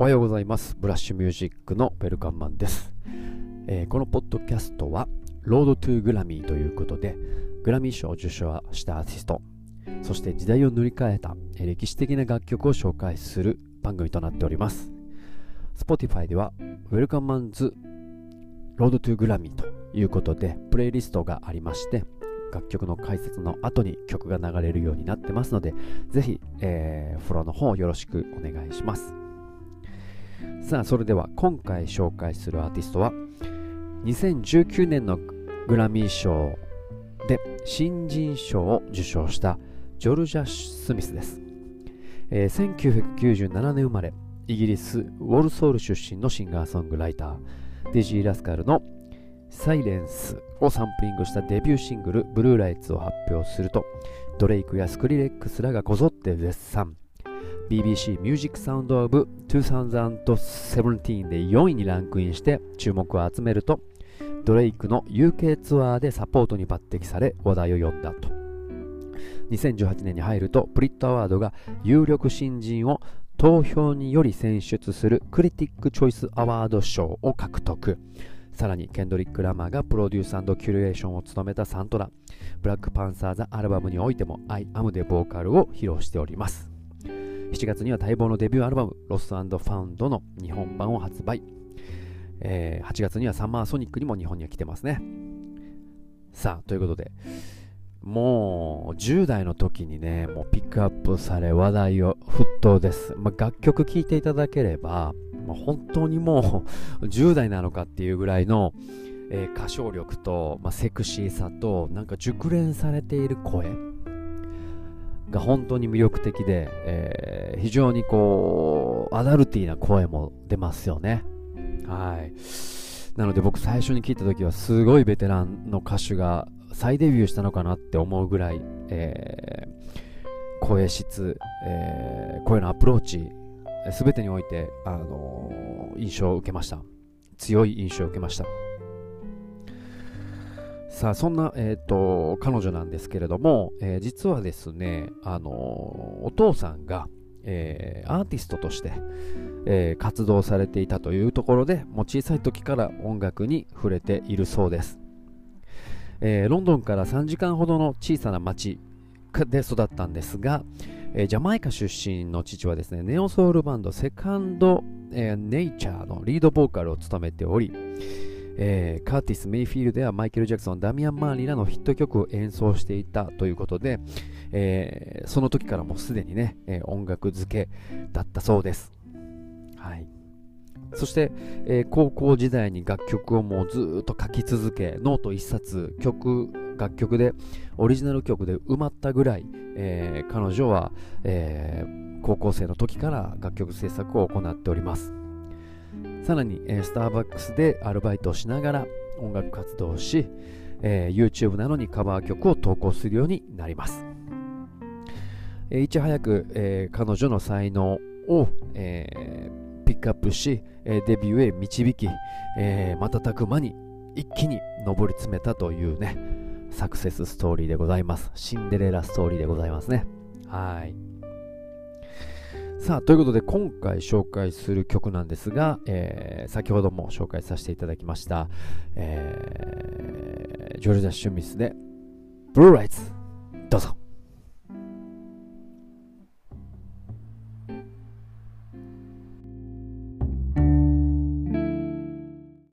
おはようございます。ブラッシュミュージックのウェルカンマンです、えー、このポッドキャストはロードトゥーグラミーということでグラミー賞を受賞したアーティストそして時代を塗り替えた歴史的な楽曲を紹介する番組となっております。Spotify ではウェルカンマンズロードトゥーグラミーということでプレイリストがありまして楽曲の解説の後に曲が流れるようになってますのでぜひ、えー、フォローの方よろしくお願いします。さあそれでは今回紹介するアーティストは2019年のグラミー賞で新人賞を受賞したジョルジャ・スミスです、えー、1997年生まれイギリスウォルソール出身のシンガーソングライター。デジー・ラスカルのサイレンスをサンプリングしたデビューシングルブルーライツを発表するとドレイクやスクリレックスらがこぞって絶賛。BBC ミュージックサウンドオブ2017で4位にランクインして注目を集めるとドレイクの UK ツアーでサポートに抜擢され話題を呼んだと。2018年に入るとプリットアワードが有力新人を投票により選出するクリティック・チョイス・アワード賞を獲得。さらにケンドリック・ラマーがプロデュースキュレーションを務めたサントラブラックパンサーザアルバムにおいても I am でボーカルを披露しております。7月には待望のデビューアルバム、ロスファウンドの日本版を発売。えー、8月にはサマーソニックにも日本には来てますね。さあ、ということで、もう10代の時にね、もうピックアップされ話題を沸騰です。まあ、楽曲聴いていただければ、まあ、本当にもう10代なのかっていうぐらいの、えー、歌唱力と、まあ、セクシーさと、なんか熟練されている声。が本当に魅力的で、えー、非常にこう、アダルティーな声も出ますよね。はい。なので僕最初に聞いた時はすごいベテランの歌手が再デビューしたのかなって思うぐらい、えー、声質、えー、声のアプローチ、すべてにおいて、あのー、印象を受けました。強い印象を受けました。さあ、そんな、えっ、ー、と、彼女なんですけれども、えー、実はですね、あのお父さんが、え、アーティストとして、え活動されていたというところで、もう小さい時から音楽に触れているそうです。えロンドンから3時間ほどの小さな町で育ったんですが、えジャマイカ出身の父はですね、ネオソウルバンドセカンド、えネイチャーのリードボーカルを務めており、えー、カーティス・メイフィールドやマイケル・ジャクソン、ダミアン・マーリーらのヒット曲を演奏していたということで、えー、その時からもうすでにね、えー、音楽漬けだったそうです。はい。そして、えー、高校時代に楽曲をもうずっと書き続け、ノート一冊、曲、楽曲で、オリジナル曲で埋まったぐらい、えー、彼女は、えー、高校生の時から楽曲制作を行っております。さらに、え、スターバックスでアルバイトをしながら音楽活動をし、え、YouTube などにカバー曲を投稿するようになります。え、いち早く、え、彼女の才能を、え、ピックアップし、え、デビューへ導き、え、瞬く間に一気に上り詰めたというね、サクセスストーリーでございます。シンデレラストーリーでございますね。はい。さあ、ということで今回紹介する曲なんですが、えー、先ほども紹介させていただきました、えー、ジョルジャ・シュミスで、ブルーライツ、どうぞ。